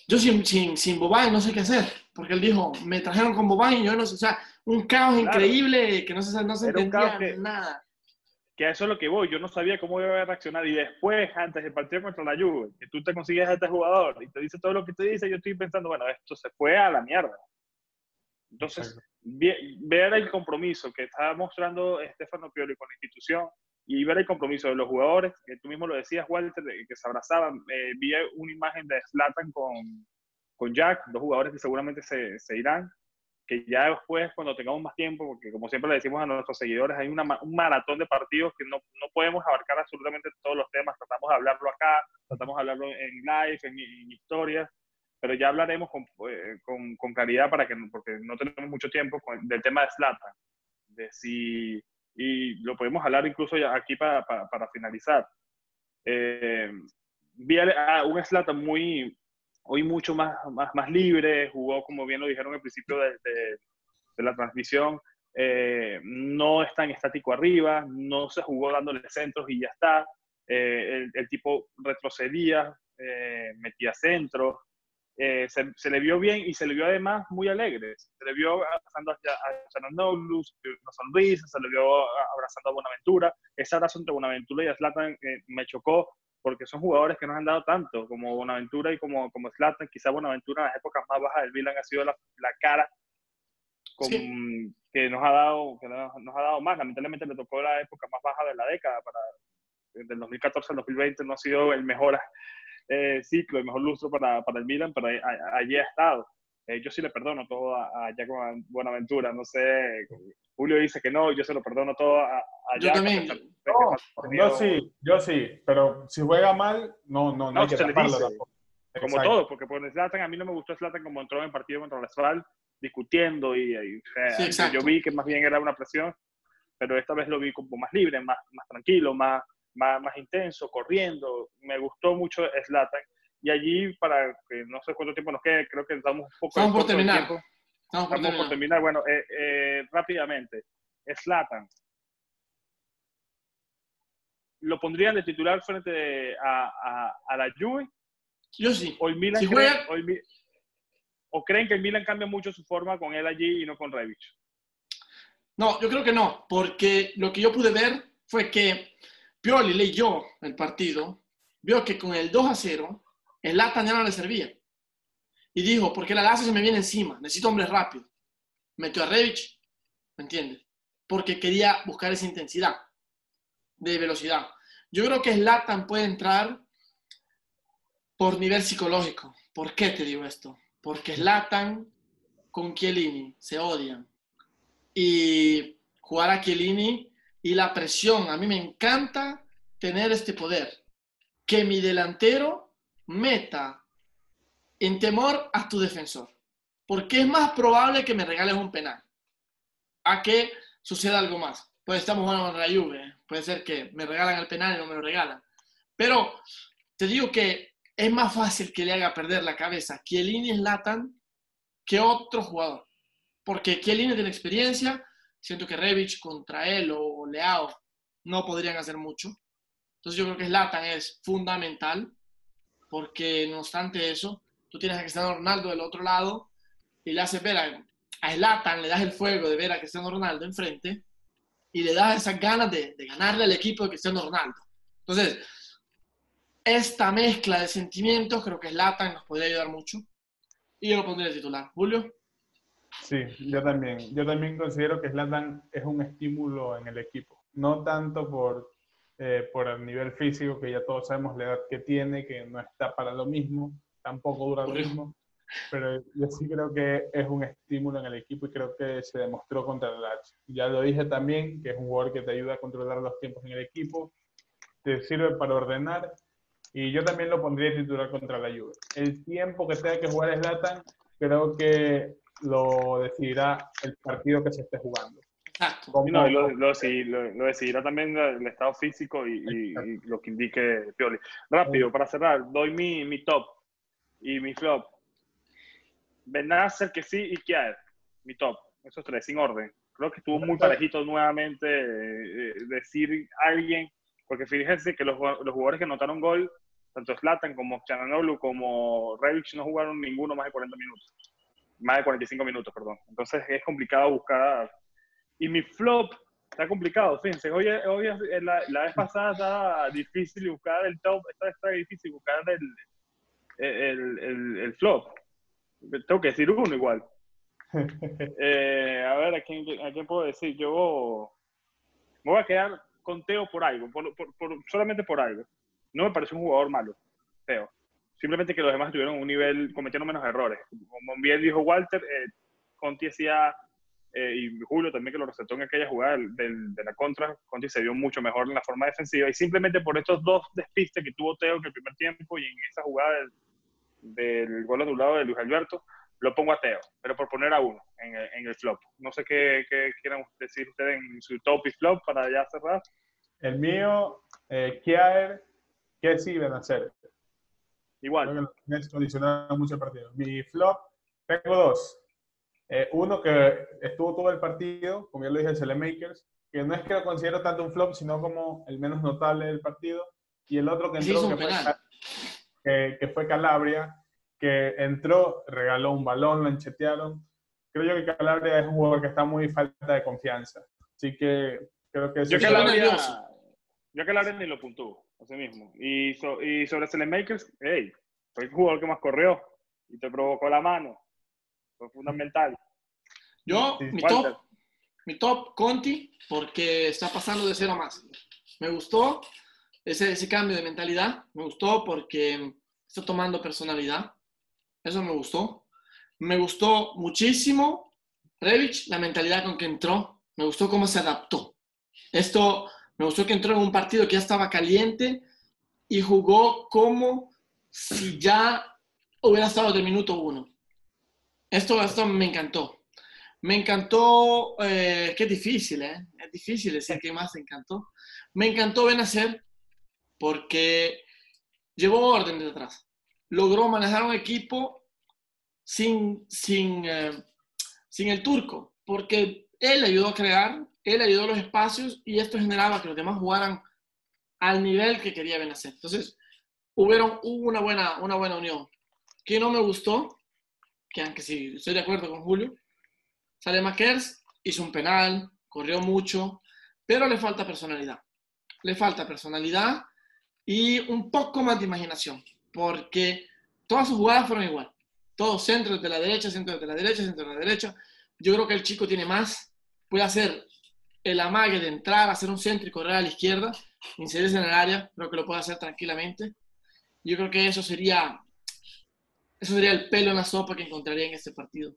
yo sin, sin, sin Boban no sé qué hacer, porque él dijo, me trajeron con Boban y yo no sé, o sea, un caos increíble que no se, no se entendía nada que a eso es lo que voy. Yo no sabía cómo iba a reaccionar. Y después, antes del partido contra la Juve, que tú te consigues a este jugador y te dice todo lo que te dice, yo estoy pensando, bueno, esto se fue a la mierda. Entonces, ver el compromiso que estaba mostrando Estefano Pioli con la institución y ver el compromiso de los jugadores, que tú mismo lo decías, Walter, que se abrazaban. Eh, vi una imagen de Slatan con, con Jack, dos jugadores que seguramente se, se irán que ya después, cuando tengamos más tiempo, porque como siempre le decimos a nuestros seguidores, hay una, un maratón de partidos que no, no, podemos abarcar absolutamente todos los temas, tratamos de hablarlo acá, tratamos de hablarlo en live, en, historias, pero ya hablaremos con, eh, con, con, claridad para que, porque no tenemos mucho tiempo del tema de Slatan, de si, y lo podemos hablar incluso ya aquí para, para, finalizar. Eh, vi a, un Slatan muy, hoy mucho más, más, más libre, jugó como bien lo dijeron al principio de, de, la transmisión, eh, no es tan estático arriba, no se jugó dándole centros y ya está, eh, el, tipo retrocedía, eh, metía centros, se, se, le vio bien y se le vio además muy alegre, se le vio abrazando a, a una sonrisa, se le vio abrazando a Buenaventura, ese abrazo entre Buenaventura y Zlatan me chocó porque son jugadores que nos han dado tanto, como Bonaventura y como, como Zlatan. Quizá Bonaventura en las épocas más bajas del Milan ha sido la, la cara que, nos ha dado, que nos ha dado más. Lamentablemente le tocó la época más baja de la década. Para, desde el 2014 al 2020 no ha sido el mejor eh, ciclo, el mejor lustro para, para el Milan, pero allí ha estado. Eh, yo sí le perdono todo a, a Buenaventura. No sé, Julio dice que no, yo se lo perdono todo a, a Yo también. yo sí, yo sí, pero si juega mal, no, no, no, hay que taparlo Como todo, porque por Zlatan, a mí no me gustó Zlatan como entró en el partido contra la Asfal, discutiendo y, yo vi que más bien era una presión, pero esta vez lo vi como más libre, más, más tranquilo, más, más, más intenso, corriendo. Me gustó mucho Zlatan y allí, para que no sé cuánto tiempo nos quede, creo que estamos un poco... Estamos por terminar. Estamos, por, terminar. Bueno, eh, eh, rápidamente, Slatan. ¿Lo pondrían de titular frente a, a, la Juve? Yo sí. ¿O, el Milan creen, o, creen que el Milan cambia mucho su forma con él allí y no con Revich? No, yo creo que no, porque lo que yo pude ver fue que Pioli leyó el partido, vio que con el 2 a 0 el Latan ya no le servía. Y dijo, porque la Lazio se me viene encima, necesito hombres rápidos. Metió a Revich, ¿me entiendes? Porque quería buscar esa intensidad de velocidad. Yo creo que Latan puede entrar por nivel psicológico. ¿Por qué te digo esto? Porque Latan con Chiellini, se odian. Y jugar a Chiellini y la presión, a mí me encanta tener este poder, que mi delantero meta en temor a tu defensor, porque es más probable que me regales un penal a que suceda algo más. Pues estamos jugando con la Juve, puede ser que me regalan el penal y no me lo regalan. Pero te digo que es más fácil que le haga perder la cabeza Chiellini Latan que otro jugador. Porque Chiellini tiene experiencia, siento que Revich contra él o Leao no podrían hacer mucho. Entonces yo creo que Zlatan es fundamental porque no obstante eso, tú tienes a Cristiano Ronaldo del otro lado y le haces ver a, a le das el fuego de ver a Cristiano Ronaldo enfrente y le das esas ganas de, ganarle al equipo de Cristiano Ronaldo. Entonces, esta mezcla de sentimientos creo que Zlatan nos podría ayudar mucho y yo lo pondría titular. Julio. Sí, yo también. Yo también considero que Zlatan es un estímulo en el equipo. No tanto por, eh, por el nivel físico, que ya todos sabemos la edad que tiene, que no está para lo mismo, tampoco dura lo mismo. Pero yo sí creo que es un estímulo en el equipo y creo que se demostró contra el Lazio. Ya lo dije también, que es un jugador que te ayuda a controlar los tiempos en el equipo, te sirve para ordenar y yo también lo pondría titular contra la Juve. El tiempo que tenga que jugar Zlatan, creo que lo decidirá el partido que se esté jugando. Exacto. No, lo, lo, lo, decidirá también el estado físico y, y, y, lo que indique Pioli. Rápido, para cerrar, doy mi, mi top y mi flop. Benacer, que sí, y Kiaer, mi top. Esos tres, sin orden. Creo que estuvo muy parejito nuevamente eh, decir alguien, porque fíjense que los, los jugadores que anotaron gol, tanto Slatan como Chananoglu como Rebic no jugaron ninguno más de 40 minutos más de 45 minutos, perdón. Entonces es complicado buscar. Y mi flop está complicado, fíjense. Hoy, hoy la, la, vez pasada estaba difícil buscar el top, esta vez está difícil buscar el, el, el, el flop. Tengo que decir uno igual. eh, a ver, ¿a quién, ¿a quién, puedo decir? Yo me voy a quedar con Teo por algo, por, por, por, solamente por algo. No me parece un jugador malo, Teo simplemente que los demás tuvieron un nivel, cometieron menos errores. Como bien dijo Walter, eh, Conti hacía, eh, y Julio también que lo resaltó en aquella jugada del, de la contra, Conti se vio mucho mejor en la forma defensiva y simplemente por estos dos despistes que tuvo Teo en el primer tiempo y en esa jugada del, del gol anulado de Luis Alberto, lo pongo a Teo, pero por poner a uno en el, en el flop. No sé qué, qué, quieran decir ustedes en su top y flop para ya cerrar. El mío, eh, Kiaer, ¿qué sí iban a hacer? Igual. Es condicionado mucho el partido. Mi flop, tengo dos. Eh, uno que estuvo todo el partido, como ya lo dije, el Selemakers, que no es que lo considero tanto un flop, sino como el menos notable del partido. Y el otro que entró, que fue, que, que fue, Calabria, que entró, regaló un balón, lo enchetearon. Creo yo que Calabria es un jugador que está muy falta de confianza. Así que creo que... Yo, Calabria, yo Calabria ni lo puntúo. Así mismo. Y, so, y sobre Makers, hey, fue el jugador que más corrió y te provocó la mano. Fue fundamental. Yo, mi top, mi top, Conti, porque está pasando de cero a más. Me gustó ese, ese cambio de mentalidad. Me gustó porque está tomando personalidad. Eso me gustó. Me gustó muchísimo Revich, la mentalidad con que entró. Me gustó cómo se adaptó. Esto me gustó que entró en un partido que ya estaba caliente y jugó como si ya hubiera estado de minuto uno. Esto, esto me encantó. Me encantó, eh, qué difícil, ¿eh? Es difícil decir qué más me encantó. Me encantó Benacer porque llevó orden de atrás. Logró manejar un equipo sin, sin, eh, sin el turco, porque él ayudó a crear, él ayudó a los espacios y esto generaba que los demás jugaran al nivel que quería Benacer. Entonces, hubieron, hubo una buena, una buena unión. Que no me gustó, que aunque sí estoy de acuerdo con Julio, Sale Makers hizo un penal, corrió mucho, pero le falta personalidad. Le falta personalidad y un poco más de imaginación, porque todas sus jugadas fueron igual. Todos centros de la derecha, centros de la derecha, centro de la derecha. Yo creo que el chico tiene más, puede hacer el amague de entrar, hacer un centro y correr a la izquierda, inserirse en el área, creo que lo puede hacer tranquilamente. Yo creo que eso sería, eso sería el pelo en la sopa que encontraría en este partido.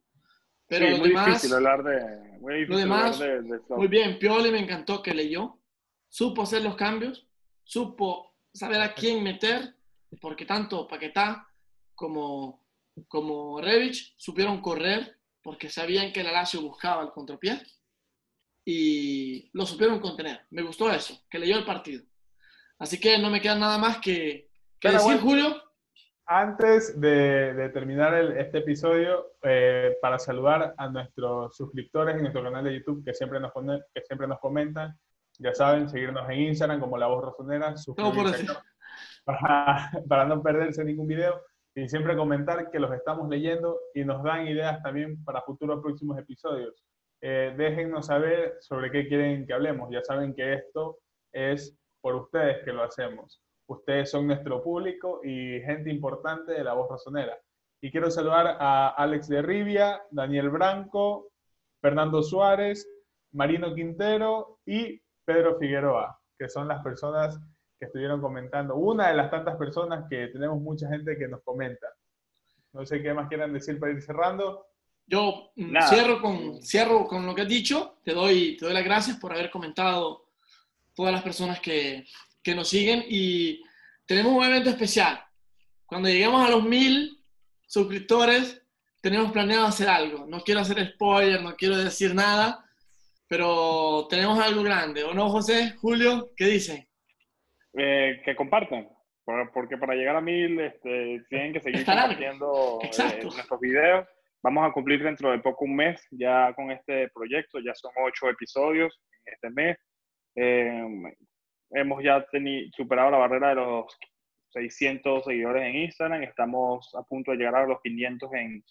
Pero sí, lo muy demás, difícil hablar de. Muy difícil lo demás, hablar de, de muy bien. Pioli me encantó que leyó, supo hacer los cambios, supo saber a quién meter, porque tanto Paquetá como, como Revich supieron correr porque sabían que el Lazio buscaba el contrapié y lo supieron contener. Me gustó eso, que leyó el partido. Así que no me queda nada más que, que decir, bueno. Julio. Antes de, de terminar el- este episodio, eh, para saludar a nuestros suscriptores en nuestro canal de YouTube que siempre nos, pone- que siempre nos comentan, ya saben, seguirnos en Instagram como La Voz Rosonera, suscribirse para, para no perderse ningún video y siempre comentar que los estamos leyendo y nos dan ideas también para futuros próximos episodios. Eh, déjennos saber sobre qué quieren que hablemos. Ya saben que esto es por ustedes que lo hacemos. Ustedes son nuestro público y gente importante de la voz razonera. Y quiero saludar a Alex de Rivia, Daniel Branco, Fernando Suárez, Marino Quintero y Pedro Figueroa, que son las personas que estuvieron comentando. Una de las tantas personas que tenemos mucha gente que nos comenta. No sé qué más quieran decir para ir cerrando. Yo mm, Nada. cierro con, cierro con lo que has dicho. Te doy, te doy las gracias por haber comentado todas las personas que, que nos siguen. Y tenemos un evento especial. Cuando lleguemos a los mil suscriptores, tenemos planeado hacer algo. No quiero hacer spoiler, no quiero decir nada, pero tenemos algo grande. ¿O no, José? Julio, ¿qué dicen? Eh, que compartan, por- porque para llegar a mil este, tienen que seguir Está largo. compartiendo eh, nuestros videos. Vamos a cumplir dentro de poco un mes ya con este proyecto, ya son ocho episodios en este mes. Eh, hemos ya superado la barrera de los 600 seguidores en Instagram, estamos a punto de llegar a los 500 en,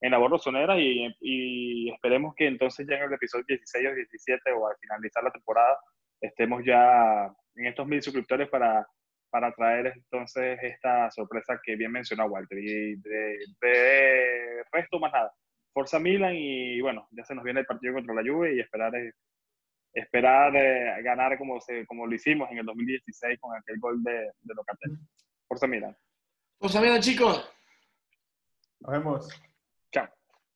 en la Borrosonera y, y esperemos que entonces ya en el episodio 16 o 17 o al finalizar la temporada estemos ya en estos mil suscriptores para, para traer entonces esta sorpresa que bien mencionó Walter. Y de, de resto más nada. Forza Milan y bueno, ya se nos viene el partido contra la Juve y esperar, eh, esperar eh, ganar como, se, como lo hicimos en el 2016 con aquel gol de, de Locatelli. Forza Milan. Pues mira, chicos, Nos vemos.